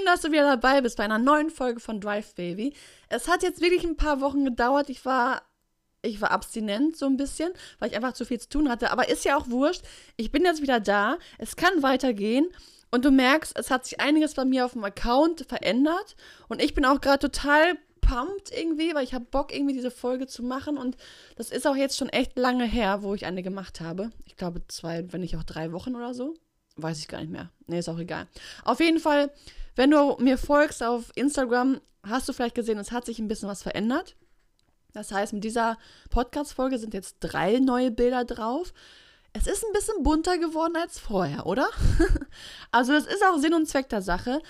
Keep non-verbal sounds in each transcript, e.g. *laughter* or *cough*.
Schön, dass du wieder dabei bist bei einer neuen Folge von Drive Baby. Es hat jetzt wirklich ein paar Wochen gedauert. Ich war ich war abstinent so ein bisschen, weil ich einfach zu viel zu tun hatte. Aber ist ja auch wurscht. Ich bin jetzt wieder da. Es kann weitergehen. Und du merkst, es hat sich einiges bei mir auf dem Account verändert. Und ich bin auch gerade total pumped irgendwie, weil ich habe Bock, irgendwie diese Folge zu machen. Und das ist auch jetzt schon echt lange her, wo ich eine gemacht habe. Ich glaube zwei, wenn nicht auch drei Wochen oder so. Weiß ich gar nicht mehr. Nee, ist auch egal. Auf jeden Fall, wenn du mir folgst auf Instagram, hast du vielleicht gesehen, es hat sich ein bisschen was verändert. Das heißt, mit dieser Podcast-Folge sind jetzt drei neue Bilder drauf. Es ist ein bisschen bunter geworden als vorher, oder? *laughs* also, das ist auch Sinn und Zweck der Sache.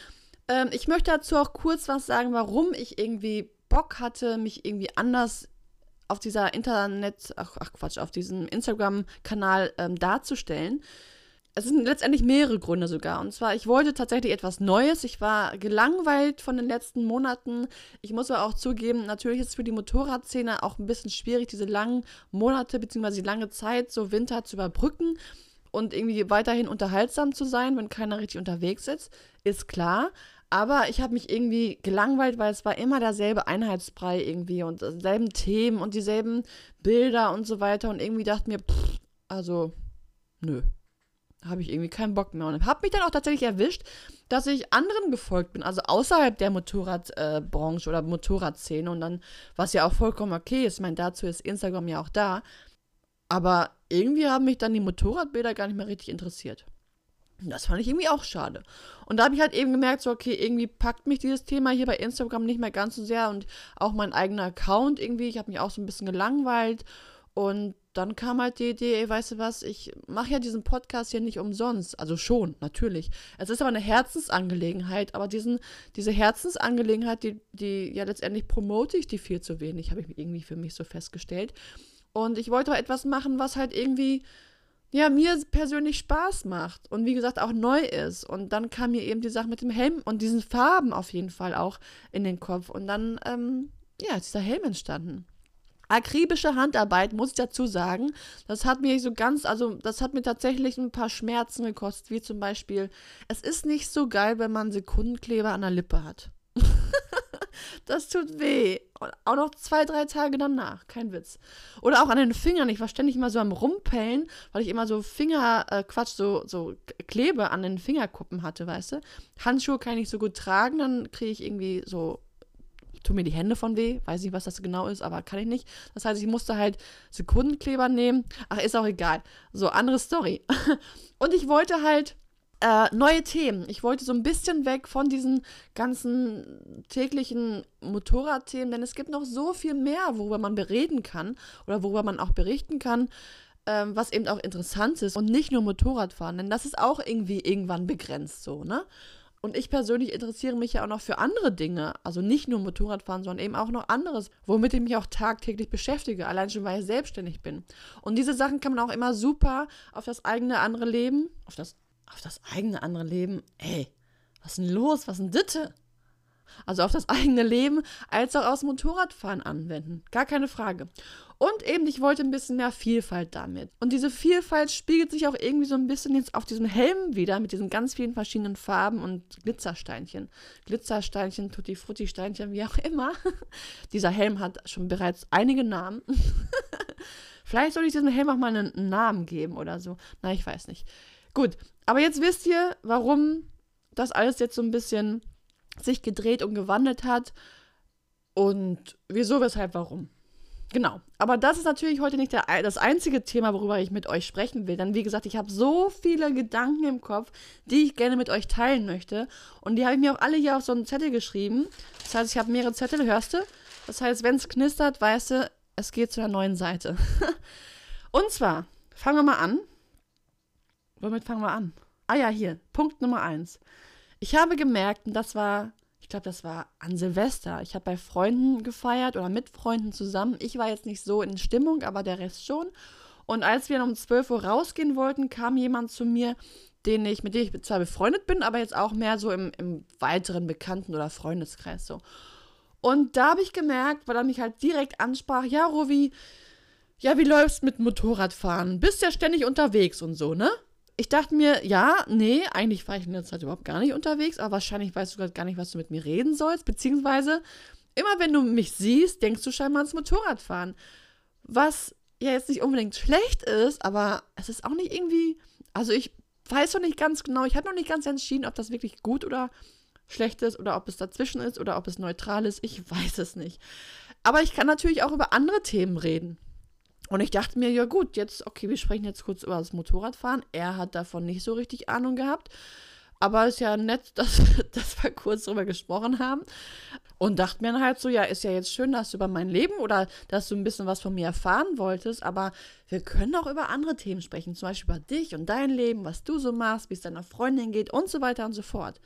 Ähm, ich möchte dazu auch kurz was sagen, warum ich irgendwie Bock hatte, mich irgendwie anders auf dieser Internet, ach, ach Quatsch, auf diesem Instagram-Kanal ähm, darzustellen es sind letztendlich mehrere Gründe sogar. Und zwar, ich wollte tatsächlich etwas Neues. Ich war gelangweilt von den letzten Monaten. Ich muss aber auch zugeben, natürlich ist es für die Motorradszene auch ein bisschen schwierig, diese langen Monate bzw. lange Zeit, so Winter zu überbrücken und irgendwie weiterhin unterhaltsam zu sein, wenn keiner richtig unterwegs ist. Ist klar. Aber ich habe mich irgendwie gelangweilt, weil es war immer derselbe Einheitsbrei irgendwie und dieselben Themen und dieselben Bilder und so weiter. Und irgendwie dachte mir, pff, also, nö habe ich irgendwie keinen Bock mehr. Und habe mich dann auch tatsächlich erwischt, dass ich anderen gefolgt bin, also außerhalb der Motorradbranche äh, oder Motorradszene. Und dann, was ja auch vollkommen okay ist, ich meine, dazu ist Instagram ja auch da. Aber irgendwie haben mich dann die Motorradbilder gar nicht mehr richtig interessiert. Und das fand ich irgendwie auch schade. Und da habe ich halt eben gemerkt, so, okay, irgendwie packt mich dieses Thema hier bei Instagram nicht mehr ganz so sehr und auch mein eigener Account irgendwie. Ich habe mich auch so ein bisschen gelangweilt. Und dann kam halt die Idee, ey, weißt du was, ich mache ja diesen Podcast hier nicht umsonst. Also schon, natürlich. Es ist aber eine Herzensangelegenheit, aber diesen, diese Herzensangelegenheit, die, die ja letztendlich promote ich die viel zu wenig, habe ich irgendwie für mich so festgestellt. Und ich wollte auch etwas machen, was halt irgendwie, ja, mir persönlich Spaß macht und wie gesagt auch neu ist. Und dann kam mir eben die Sache mit dem Helm und diesen Farben auf jeden Fall auch in den Kopf. Und dann, ähm, ja, ist dieser Helm entstanden akribische Handarbeit, muss ich dazu sagen. Das hat mir so ganz, also das hat mir tatsächlich ein paar Schmerzen gekostet, wie zum Beispiel, es ist nicht so geil, wenn man Sekundenkleber an der Lippe hat. *laughs* das tut weh. Und auch noch zwei, drei Tage danach. Kein Witz. Oder auch an den Fingern. Ich war ständig immer so am Rumpellen, weil ich immer so Finger, äh, Quatsch, so, so Klebe an den Fingerkuppen hatte, weißt du? Handschuhe kann ich nicht so gut tragen, dann kriege ich irgendwie so tun mir die Hände von weh. Weiß nicht, was das genau ist, aber kann ich nicht. Das heißt, ich musste halt Sekundenkleber nehmen. Ach, ist auch egal. So, andere Story. *laughs* Und ich wollte halt äh, neue Themen. Ich wollte so ein bisschen weg von diesen ganzen täglichen Motorradthemen, denn es gibt noch so viel mehr, worüber man bereden kann oder worüber man auch berichten kann, ähm, was eben auch interessant ist und nicht nur Motorradfahren, denn das ist auch irgendwie irgendwann begrenzt so, ne? Und ich persönlich interessiere mich ja auch noch für andere Dinge. Also nicht nur Motorradfahren, sondern eben auch noch anderes, womit ich mich auch tagtäglich beschäftige. Allein schon, weil ich selbstständig bin. Und diese Sachen kann man auch immer super auf das eigene andere Leben, auf das, auf das eigene andere Leben, ey, was ist denn los? Was ist denn Ditte? Also auf das eigene Leben, als auch aus Motorradfahren anwenden. Gar keine Frage. Und eben, ich wollte ein bisschen mehr Vielfalt damit. Und diese Vielfalt spiegelt sich auch irgendwie so ein bisschen jetzt auf diesem Helm wieder, mit diesen ganz vielen verschiedenen Farben und Glitzersteinchen. Glitzersteinchen, Tutti Frutti Steinchen, wie auch immer. *laughs* Dieser Helm hat schon bereits einige Namen. *laughs* Vielleicht soll ich diesem Helm auch mal einen Namen geben oder so. Na, ich weiß nicht. Gut, aber jetzt wisst ihr, warum das alles jetzt so ein bisschen sich gedreht und gewandelt hat und wieso, weshalb, warum. Genau. Aber das ist natürlich heute nicht der, das einzige Thema, worüber ich mit euch sprechen will. Denn wie gesagt, ich habe so viele Gedanken im Kopf, die ich gerne mit euch teilen möchte. Und die habe ich mir auch alle hier auf so einen Zettel geschrieben. Das heißt, ich habe mehrere Zettel, hörst du? Das heißt, wenn es knistert, weißt du, es geht zu einer neuen Seite. *laughs* Und zwar, fangen wir mal an. Womit fangen wir an? Ah ja, hier, Punkt Nummer eins. Ich habe gemerkt, und das war, ich glaube, das war an Silvester. Ich habe bei Freunden gefeiert oder mit Freunden zusammen. Ich war jetzt nicht so in Stimmung, aber der Rest schon. Und als wir um 12 Uhr rausgehen wollten, kam jemand zu mir, den ich, mit dem ich zwar befreundet bin, aber jetzt auch mehr so im, im weiteren Bekannten- oder Freundeskreis so. Und da habe ich gemerkt, weil er mich halt direkt ansprach, ja, Rovi, ja, wie läufst mit Motorradfahren? Bist ja ständig unterwegs und so, ne? Ich dachte mir, ja, nee, eigentlich war ich in der Zeit überhaupt gar nicht unterwegs, aber wahrscheinlich weißt du gerade gar nicht, was du mit mir reden sollst, beziehungsweise immer wenn du mich siehst, denkst du scheinbar ans Motorradfahren. Was ja jetzt nicht unbedingt schlecht ist, aber es ist auch nicht irgendwie, also ich weiß noch nicht ganz genau, ich habe noch nicht ganz entschieden, ob das wirklich gut oder schlecht ist oder ob es dazwischen ist oder ob es neutral ist, ich weiß es nicht. Aber ich kann natürlich auch über andere Themen reden. Und ich dachte mir, ja gut, jetzt, okay, wir sprechen jetzt kurz über das Motorradfahren. Er hat davon nicht so richtig Ahnung gehabt. Aber ist ja nett, *laughs* dass, dass wir kurz drüber gesprochen haben. Und dachte mir dann halt so, ja, ist ja jetzt schön, dass du über mein Leben oder dass du ein bisschen was von mir erfahren wolltest, aber wir können auch über andere Themen sprechen, zum Beispiel über dich und dein Leben, was du so machst, wie es deiner Freundin geht und so weiter und so fort.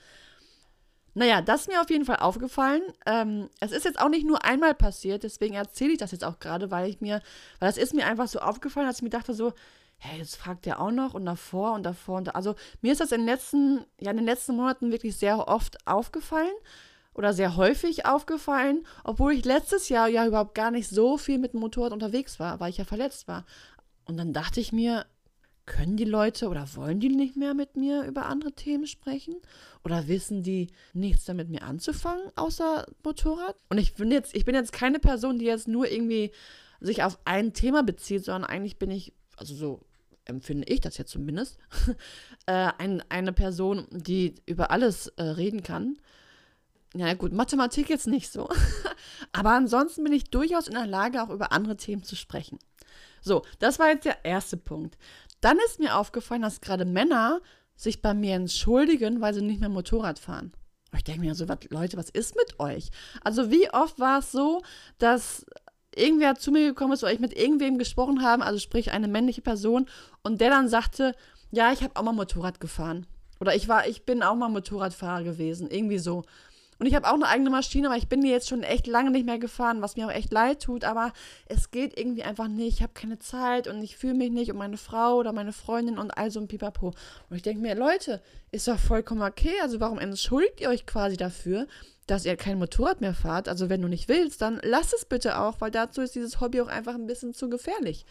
Naja, das ist mir auf jeden Fall aufgefallen. Ähm, es ist jetzt auch nicht nur einmal passiert, deswegen erzähle ich das jetzt auch gerade, weil ich mir, weil das ist mir einfach so aufgefallen, dass ich mir dachte so, hey, jetzt fragt er auch noch und davor und davor und da. Also mir ist das in den letzten, ja, in den letzten Monaten wirklich sehr oft aufgefallen oder sehr häufig aufgefallen, obwohl ich letztes Jahr ja überhaupt gar nicht so viel mit dem Motorrad unterwegs war, weil ich ja verletzt war. Und dann dachte ich mir, können die Leute oder wollen die nicht mehr mit mir über andere Themen sprechen? Oder wissen die nichts damit mir anzufangen, außer Motorrad? Und ich bin jetzt, ich bin jetzt keine Person, die jetzt nur irgendwie sich auf ein Thema bezieht, sondern eigentlich bin ich, also so empfinde ich das jetzt zumindest, *laughs* äh, ein, eine Person, die über alles äh, reden kann. Ja gut, Mathematik jetzt nicht so. *laughs* Aber ansonsten bin ich durchaus in der Lage, auch über andere Themen zu sprechen. So, das war jetzt der erste Punkt. Dann ist mir aufgefallen, dass gerade Männer sich bei mir entschuldigen, weil sie nicht mehr Motorrad fahren. Und ich denke mir so, was, Leute, was ist mit euch? Also wie oft war es so, dass irgendwer zu mir gekommen ist oder ich mit irgendwem gesprochen habe, also sprich eine männliche Person, und der dann sagte, ja, ich habe auch mal Motorrad gefahren. Oder ich war, ich bin auch mal Motorradfahrer gewesen. Irgendwie so. Und ich habe auch eine eigene Maschine, aber ich bin die jetzt schon echt lange nicht mehr gefahren, was mir auch echt leid tut. Aber es geht irgendwie einfach nicht. Ich habe keine Zeit und ich fühle mich nicht um meine Frau oder meine Freundin und all so ein Pipapo. Und ich denke mir, Leute, ist doch vollkommen okay. Also warum entschuldigt ihr euch quasi dafür, dass ihr kein Motorrad mehr fahrt? Also wenn du nicht willst, dann lass es bitte auch, weil dazu ist dieses Hobby auch einfach ein bisschen zu gefährlich.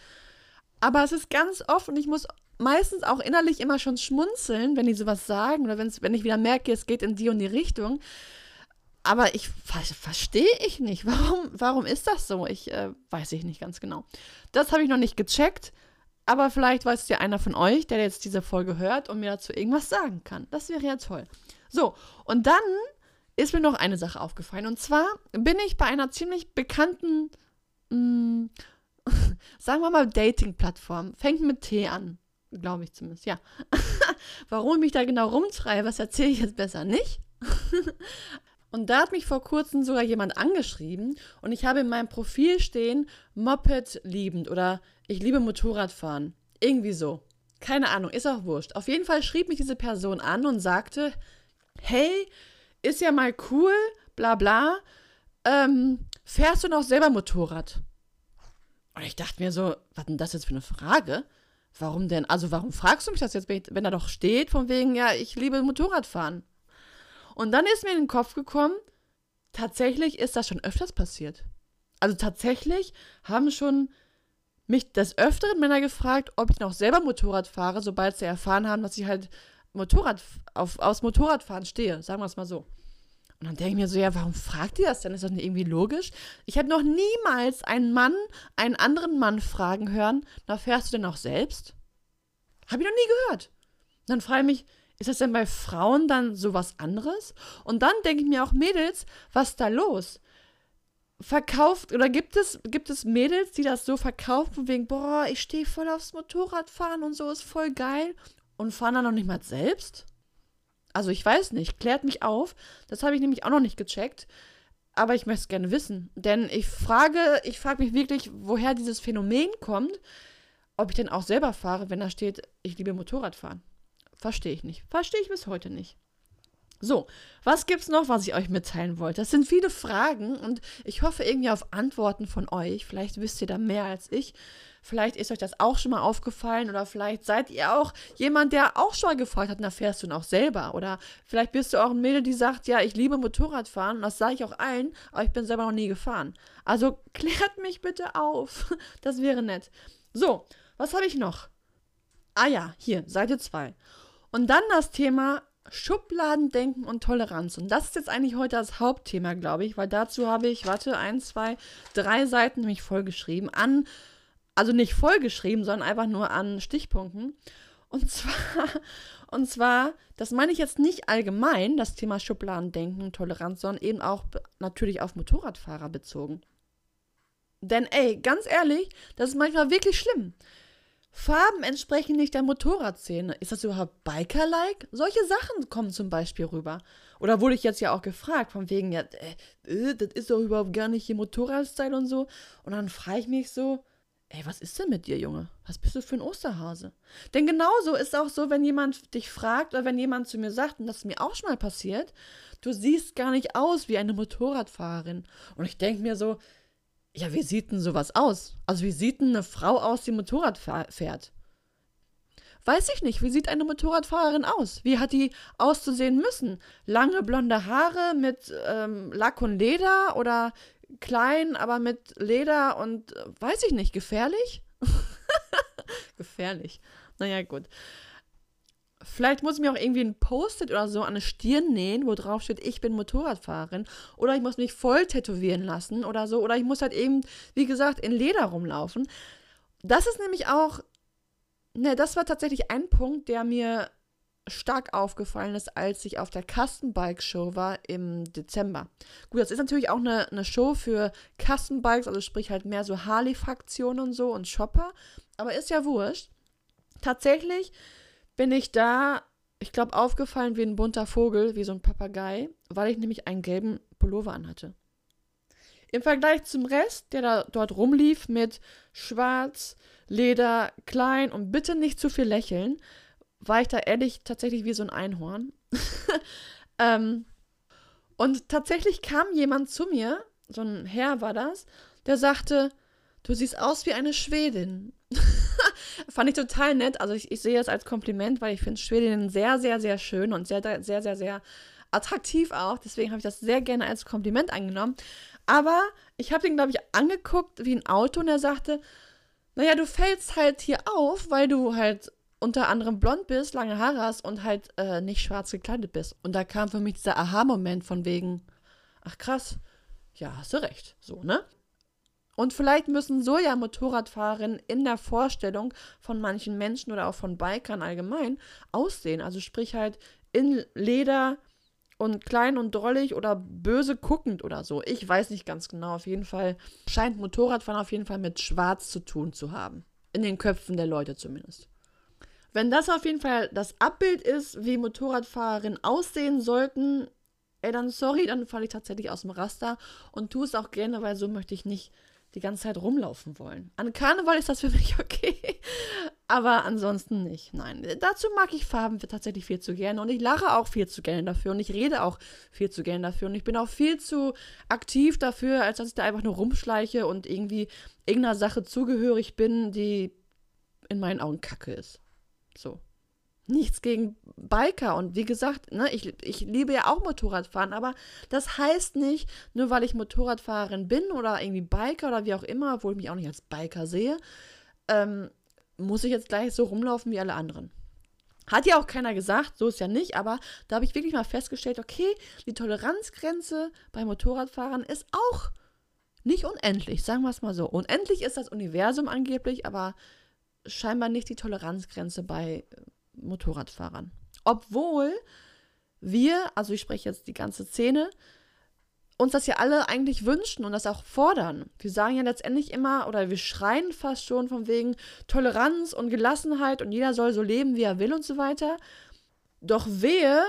Aber es ist ganz oft und ich muss meistens auch innerlich immer schon schmunzeln, wenn die sowas sagen oder wenn ich wieder merke, es geht in die und die Richtung aber ich verstehe ich nicht. *laughs* Warum, warum ist das so? Ich äh, weiß ich nicht ganz genau. Das habe ich noch nicht gecheckt. Aber vielleicht weiß ja einer von euch, der jetzt diese Folge hört und mir dazu irgendwas sagen kann. Das wäre ja toll. So, und dann ist mir noch eine Sache aufgefallen. Und zwar bin ich bei einer ziemlich bekannten, mh, mm, *laughs* sagen wir mal, Dating-Plattform. Fängt mit T an. Glaube ich zumindest, ja. *laughs* Warum ich mich da genau rumtreibe, das erzähle ich jetzt besser nicht. Und da hat mich vor kurzem sogar jemand angeschrieben und ich habe in meinem Profil stehen, Moped liebend oder ich liebe Motorradfahren. Irgendwie so. Keine Ahnung, ist auch wurscht. Auf jeden Fall schrieb mich diese Person an und sagte, hey, ist ja mal cool, bla bla, ähm, fährst du noch selber Motorrad? Und ich dachte mir so, was denn das jetzt für eine Frage? Warum denn? Also warum fragst du mich das jetzt, wenn da doch steht, von wegen, ja, ich liebe Motorradfahren? Und dann ist mir in den Kopf gekommen, tatsächlich ist das schon öfters passiert. Also tatsächlich haben schon mich des Öfteren Männer gefragt, ob ich noch selber Motorrad fahre, sobald sie erfahren haben, dass ich halt Motorrad auf, aus Motorradfahren stehe, sagen wir es mal so. Und dann denke ich mir so, ja, warum fragt ihr das denn? Ist das nicht irgendwie logisch? Ich habe noch niemals einen Mann, einen anderen Mann fragen hören, na, fährst du denn auch selbst? Habe ich noch nie gehört. dann frage ich mich, ist das denn bei Frauen dann sowas anderes? Und dann denke ich mir auch, Mädels, was ist da los? Verkauft oder gibt es, gibt es Mädels, die das so verkaufen, wegen, boah, ich stehe voll aufs Motorradfahren und so ist voll geil und fahren dann noch nicht mal selbst? Also ich weiß nicht, klärt mich auf. Das habe ich nämlich auch noch nicht gecheckt. Aber ich möchte es gerne wissen. Denn ich frage, ich frage mich wirklich, woher dieses Phänomen kommt, ob ich denn auch selber fahre, wenn da steht, ich liebe Motorradfahren. Verstehe ich nicht. Verstehe ich bis heute nicht. So, was gibt's noch, was ich euch mitteilen wollte? Das sind viele Fragen und ich hoffe irgendwie auf Antworten von euch. Vielleicht wisst ihr da mehr als ich. Vielleicht ist euch das auch schon mal aufgefallen oder vielleicht seid ihr auch jemand, der auch schon mal gefragt hat, na fährst du noch selber? Oder vielleicht bist du auch ein Mädel, die sagt, ja, ich liebe Motorradfahren und das sage ich auch allen, aber ich bin selber noch nie gefahren. Also klärt mich bitte auf. *laughs* Das wäre nett. So, was habe ich noch? Ah ja, hier, Seite 2. Und dann das Thema Schubladendenken und Toleranz. Und das ist jetzt eigentlich heute das Hauptthema, glaube ich, weil dazu habe ich, warte, ein, zwei, drei Seiten nämlich vollgeschrieben an, also nicht vollgeschrieben, sondern einfach nur an Stichpunkten. Und zwar, *laughs* und zwar, das meine ich jetzt nicht allgemein, das Thema Schubladendenken und Toleranz, sondern eben auch natürlich auf Motorradfahrer bezogen. Denn ey, ganz ehrlich, das ist manchmal wirklich schlimm. Farben entsprechen nicht der Motorradszene. Ist das überhaupt Biker-like? Solche Sachen kommen zum Beispiel rüber. Oder wurde ich jetzt ja auch gefragt, von wegen, ja, äh, äh, das ist doch überhaupt gar nicht hier Motorradstyle und so. Und dann frage ich mich so, ey, was ist denn mit dir, Junge? Was bist du für ein Osterhase? Denn genauso ist auch so, wenn jemand dich fragt oder wenn jemand zu mir sagt, und das ist mir auch schon mal passiert, du siehst gar nicht aus wie eine Motorradfahrerin. Und ich denke mir so, ja, wie sieht denn sowas aus? Also, wie sieht denn eine Frau aus, die Motorrad fährt? Weiß ich nicht. Wie sieht eine Motorradfahrerin aus? Wie hat die auszusehen müssen? Lange blonde Haare mit ähm, Lack und Leder oder klein, aber mit Leder und äh, weiß ich nicht, gefährlich? *laughs* gefährlich. Naja, gut. Vielleicht muss ich mir auch irgendwie ein Post-it oder so an eine Stirn nähen, wo drauf steht, ich bin Motorradfahrerin. Oder ich muss mich voll tätowieren lassen oder so. Oder ich muss halt eben, wie gesagt, in Leder rumlaufen. Das ist nämlich auch, ne, das war tatsächlich ein Punkt, der mir stark aufgefallen ist, als ich auf der Custom Bike Show war im Dezember. Gut, das ist natürlich auch eine, eine Show für Custom Bikes, also sprich halt mehr so Harley-Fraktionen und so und Shopper. Aber ist ja wurscht. Tatsächlich bin ich da, ich glaube, aufgefallen wie ein bunter Vogel, wie so ein Papagei, weil ich nämlich einen gelben Pullover anhatte. Im Vergleich zum Rest, der da dort rumlief mit schwarz, Leder, klein und bitte nicht zu viel lächeln, war ich da ehrlich tatsächlich wie so ein Einhorn. *laughs* ähm, und tatsächlich kam jemand zu mir, so ein Herr war das, der sagte, du siehst aus wie eine Schwedin. *laughs* Fand ich total nett. Also ich, ich sehe es als Kompliment, weil ich finde Schwedinnen sehr, sehr, sehr schön und sehr, sehr, sehr, sehr attraktiv auch. Deswegen habe ich das sehr gerne als Kompliment angenommen. Aber ich habe ihn, glaube ich, angeguckt wie ein Auto und er sagte, naja, du fällst halt hier auf, weil du halt unter anderem blond bist, lange Haare hast und halt äh, nicht schwarz gekleidet bist. Und da kam für mich dieser Aha-Moment von wegen, ach krass, ja, hast du recht, so, ne? Und vielleicht müssen so ja Motorradfahrerinnen in der Vorstellung von manchen Menschen oder auch von Bikern allgemein aussehen. Also sprich halt in Leder und klein und drollig oder böse guckend oder so. Ich weiß nicht ganz genau. Auf jeden Fall scheint Motorradfahren auf jeden Fall mit Schwarz zu tun zu haben. In den Köpfen der Leute zumindest. Wenn das auf jeden Fall das Abbild ist, wie Motorradfahrerinnen aussehen sollten, ey, dann sorry, dann falle ich tatsächlich aus dem Raster und tue es auch gerne, weil so möchte ich nicht die ganze Zeit rumlaufen wollen. An Karneval ist das für mich *laughs* okay, aber ansonsten nicht. Nein, dazu mag ich Farben tatsächlich viel zu gerne und ich lache auch viel zu gerne dafür und ich rede auch viel zu gerne dafür und ich bin auch viel zu aktiv dafür, als dass ich da einfach nur rumschleiche und irgendwie irgendeiner Sache zugehörig bin, die in meinen Augen kacke ist. So nichts gegen Biker. Und wie gesagt, ne, ich, ich liebe ja auch Motorradfahren, aber das heißt nicht, nur weil ich Motorradfahrerin bin oder irgendwie Biker oder wie auch immer, obwohl ich mich auch nicht als Biker sehe, ähm, muss ich jetzt gleich so rumlaufen wie alle anderen. Hat ja auch keiner gesagt, so ist ja nicht, aber da habe ich wirklich mal festgestellt, okay, die Toleranzgrenze bei Motorradfahrern ist auch nicht unendlich, sagen wir es mal so. Unendlich ist das Universum angeblich, aber scheinbar nicht die Toleranzgrenze bei Motorradfahrern. Obwohl wir, also ich spreche jetzt die ganze Szene, uns das ja alle eigentlich wünschen und das auch fordern. Wir sagen ja letztendlich immer oder wir schreien fast schon von wegen Toleranz und Gelassenheit und jeder soll so leben, wie er will und so weiter. Doch wehe,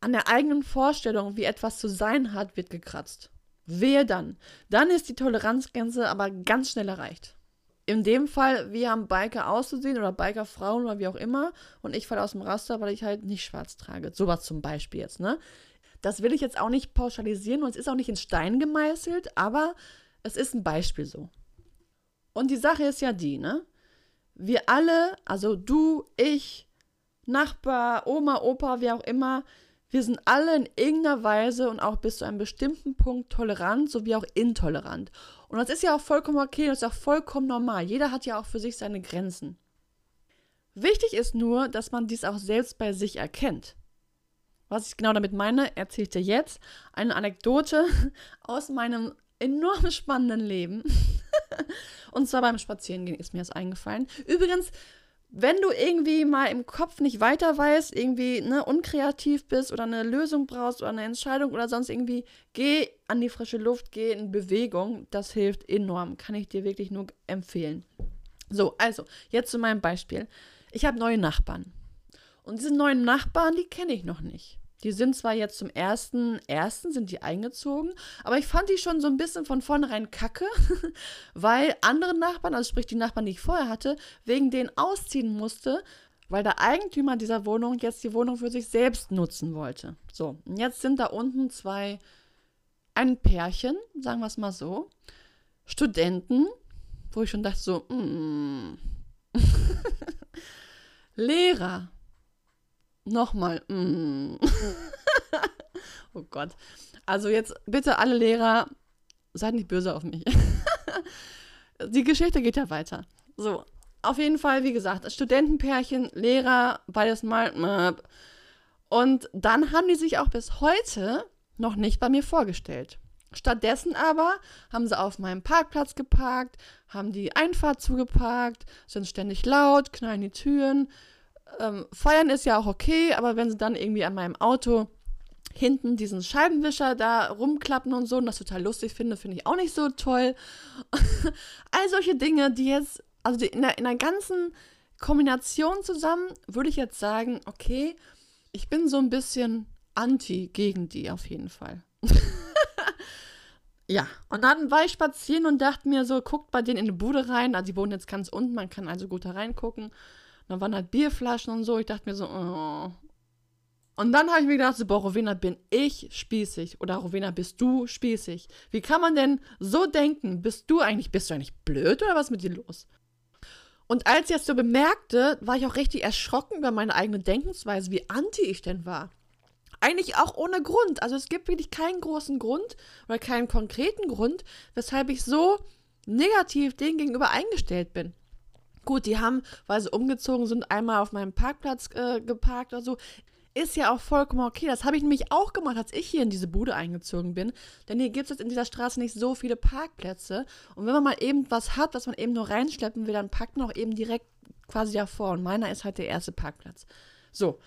an der eigenen Vorstellung, wie etwas zu sein hat, wird gekratzt. Wehe dann. Dann ist die Toleranzgrenze aber ganz schnell erreicht in dem Fall, wir haben Biker auszusehen oder Biker-Frauen oder wie auch immer und ich falle aus dem Raster, weil ich halt nicht schwarz trage. Sowas zum Beispiel jetzt, ne? Das will ich jetzt auch nicht pauschalisieren und es ist auch nicht in Stein gemeißelt, aber es ist ein Beispiel so. Und die Sache ist ja die, ne? Wir alle, also du, ich, Nachbar, Oma, Opa, wie auch immer, wir sind alle in irgendeiner Weise und auch bis zu einem bestimmten Punkt tolerant sowie auch intolerant. Und das ist ja auch vollkommen okay, das ist auch vollkommen normal. Jeder hat ja auch für sich seine Grenzen. Wichtig ist nur, dass man dies auch selbst bei sich erkennt. Was ich genau damit meine, erzählt dir jetzt eine Anekdote *laughs* aus meinem enorm spannenden Leben. *laughs* Und zwar beim Spazierengehen ist mir das eingefallen. Übrigens, wenn du irgendwie mal im Kopf nicht weiter weißt, irgendwie ne, unkreativ bist oder eine Lösung brauchst oder eine Entscheidung oder sonst irgendwie, geh an die frische Luft, geh in Bewegung. Das hilft enorm. Kann ich dir wirklich nur empfehlen. So, also, jetzt zu meinem Beispiel. Ich habe neue Nachbarn. Und diese neuen Nachbarn, die kenne ich noch nicht. Die sind zwar jetzt zum ersten, ersten sind die eingezogen, aber ich fand die schon so ein bisschen von vornherein kacke, *laughs* weil andere Nachbarn, also sprich die Nachbarn, die ich vorher hatte, wegen denen ausziehen musste, weil der Eigentümer dieser Wohnung jetzt die Wohnung für sich selbst nutzen wollte. So, und jetzt sind da unten zwei, ein Pärchen, sagen wir es mal so, Studenten, wo ich schon dachte so, mm. *laughs* Lehrer, Nochmal. Mm. *laughs* oh Gott. Also jetzt bitte alle Lehrer, seid nicht böse auf mich. *laughs* Die Geschichte geht ja weiter. So, auf jeden Fall, wie gesagt, Studentenpärchen, Lehrer, beides mal. Und dann haben die sich auch bis heute noch nicht bei mir vorgestellt. Stattdessen aber haben sie auf meinem Parkplatz geparkt, haben die Einfahrt zugeparkt, sind ständig laut, knallen die Türen, ähm, feiern ist ja auch okay, aber wenn sie dann irgendwie an meinem Auto hinten diesen Scheibenwischer da rumklappen und so und das total lustig finde, finde ich auch nicht so toll. *laughs* All solche Dinge, die jetzt, also die in, der, in der ganzen Kombination zusammen, würde ich jetzt sagen, okay, ich bin so ein bisschen anti gegen die auf jeden Fall. *laughs* ja, und dann war ich spazieren und dachte mir so, guckt bei denen in die Bude rein. Also die wohnen jetzt ganz unten, man kann also gut da reingucken dann waren halt Bierflaschen und so. Ich dachte mir so, oh. Und dann habe ich mir gedacht, so, boah, Rowena, bin ich spießig? Oder Rowena, bist du spießig? Wie kann man denn so denken? Bist du eigentlich, bist du eigentlich blöd oder was ist mit dir los? Und als ich das so bemerkte, war ich auch richtig erschrocken über meine eigene Denkensweise, wie anti ich denn war. Eigentlich auch ohne Grund. Also es gibt wirklich keinen großen Grund oder keinen konkreten Grund, weshalb ich so negativ dem gegenüber eingestellt bin. Gut, die haben, weil sie umgezogen sind, einmal auf meinem Parkplatz äh, geparkt oder so. Ist ja auch vollkommen okay. Das habe ich nämlich auch gemacht, als ich hier in diese Bude eingezogen bin. Denn hier gibt es jetzt in dieser Straße nicht so viele Parkplätze. Und wenn man mal eben was hat, was man eben nur reinschleppen will, dann packt man auch eben direkt quasi davor. Und meiner ist halt der erste Parkplatz. So.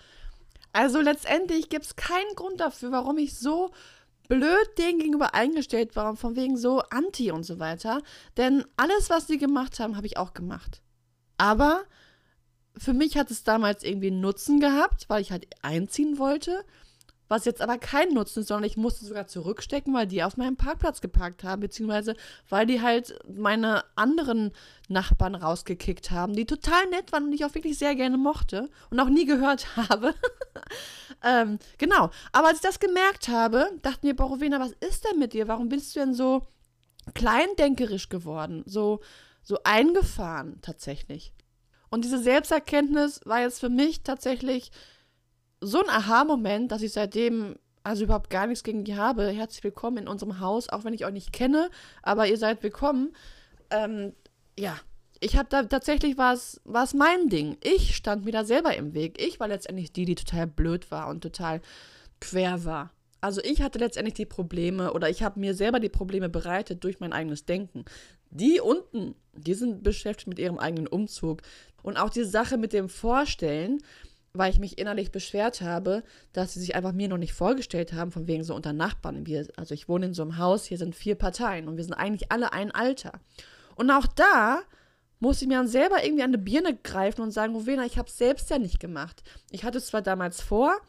Also letztendlich gibt es keinen Grund dafür, warum ich so blöd denen gegenüber eingestellt war, von wegen so anti und so weiter. Denn alles, was sie gemacht haben, habe ich auch gemacht. Aber für mich hat es damals irgendwie einen Nutzen gehabt, weil ich halt einziehen wollte. Was jetzt aber keinen Nutzen ist, sondern ich musste sogar zurückstecken, weil die auf meinem Parkplatz geparkt haben, beziehungsweise weil die halt meine anderen Nachbarn rausgekickt haben, die total nett waren und ich auch wirklich sehr gerne mochte und auch nie gehört *laughs* habe. ähm, genau. Aber als ich das gemerkt habe, dachte mir, Borowena, was ist denn mit dir? Warum bist du denn so kleindenkerisch geworden? So, so eingefahren tatsächlich. Und diese Selbsterkenntnis war jetzt für mich tatsächlich so ein Aha-Moment, dass ich seitdem also überhaupt gar nichts gegen die habe. Herzlich willkommen in unserem Haus, auch wenn ich euch nicht kenne, aber ihr seid willkommen. Ähm, ja, ich habe da tatsächlich war es mein Ding. Ich stand mir da selber im Weg. Ich war letztendlich die, die total blöd war und total quer war. Also ich hatte letztendlich die Probleme oder ich habe mir selber die Probleme bereitet durch mein eigenes Denken. Die unten, die sind beschäftigt mit ihrem eigenen Umzug. Und auch die Sache mit dem Vorstellen, weil ich mich innerlich beschwert habe, dass sie sich einfach mir noch nicht vorgestellt haben, von wegen so unter Nachbarn. Wir, also ich wohne in so einem Haus, hier sind vier Parteien und wir sind eigentlich alle ein Alter. Und auch da muss ich mir dann selber irgendwie an die Birne greifen und sagen, Rowena, ich habe es selbst ja nicht gemacht. Ich hatte es zwar damals vor,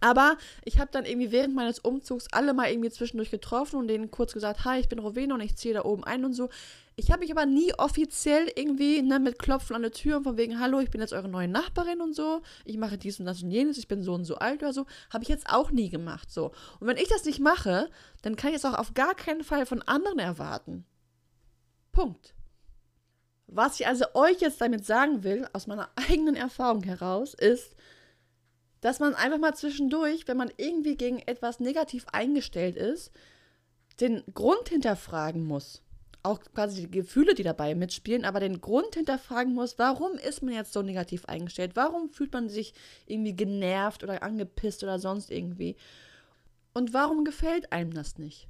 aber ich habe dann irgendwie während meines Umzugs alle mal irgendwie zwischendurch getroffen und denen kurz gesagt, hi, ich bin Rowena und ich ziehe da oben ein und so. Ich habe mich aber nie offiziell irgendwie ne, mit Klopfen an der Tür und von wegen, hallo, ich bin jetzt eure neue Nachbarin und so, ich mache dies und das und jenes, ich bin so und so alt oder so, habe ich jetzt auch nie gemacht. So. Und wenn ich das nicht mache, dann kann ich es auch auf gar keinen Fall von anderen erwarten. Punkt. Was ich also euch jetzt damit sagen will, aus meiner eigenen Erfahrung heraus, ist, dass man einfach mal zwischendurch, wenn man irgendwie gegen etwas negativ eingestellt ist, den Grund hinterfragen muss. auch quasi die Gefühle, die dabei mitspielen, aber den Grund hinterfragen muss, warum ist man jetzt so negativ eingestellt? Warum fühlt man sich irgendwie genervt oder angepisst oder sonst irgendwie? Und warum gefällt einem das nicht?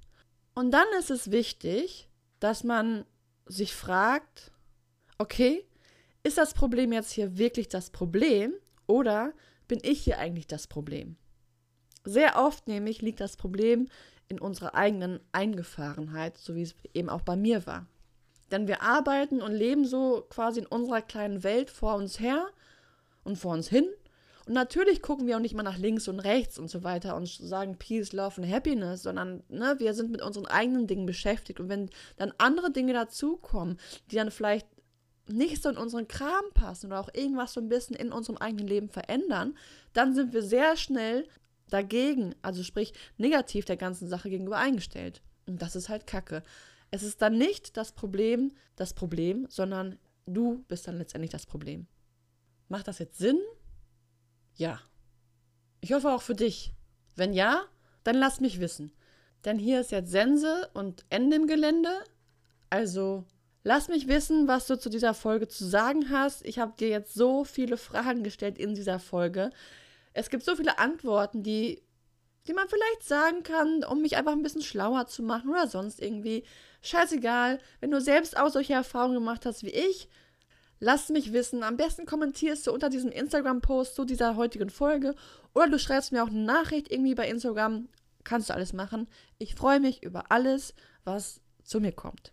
Und dann ist es wichtig, dass man sich fragt, okay, ist das Problem jetzt hier wirklich das Problem oder bin ich hier eigentlich das Problem? Sehr oft nämlich liegt das Problem in unserer eigenen Eingefahrenheit, so wie es eben auch bei mir war. Denn wir arbeiten und leben so quasi in unserer kleinen Welt vor uns her und vor uns hin. Und natürlich gucken wir auch nicht mal nach links und rechts und so weiter und sagen Peace, Love und Happiness, sondern ne, wir sind mit unseren eigenen Dingen beschäftigt. Und wenn dann andere Dinge dazukommen, die dann vielleicht nicht so in unseren Kram passen oder auch irgendwas so ein bisschen in unserem eigenen Leben verändern, dann sind wir sehr schnell dagegen, also sprich negativ der ganzen Sache gegenüber eingestellt. Und das ist halt Kacke. Es ist dann nicht das Problem, das Problem, sondern du bist dann letztendlich das Problem. Macht das jetzt Sinn? Ja. Ich hoffe auch für dich. Wenn ja, dann lass mich wissen. Denn hier ist jetzt Sense und Ende im Gelände. Also lass mich wissen, was du zu dieser Folge zu sagen hast. Ich habe dir jetzt so viele Fragen gestellt in dieser Folge es gibt so viele Antworten, die, die man vielleicht sagen kann, um mich einfach ein bisschen schlauer zu machen oder sonst irgendwie. Scheißegal, wenn du selbst auch solche Erfahrungen gemacht hast wie ich, lass mich wissen. Am besten kommentierst du unter diesem Instagram-Post zu dieser heutigen Folge oder du schreibst mir auch eine Nachricht irgendwie bei Instagram. Kannst du alles machen. Ich freue mich über alles, was zu mir kommt.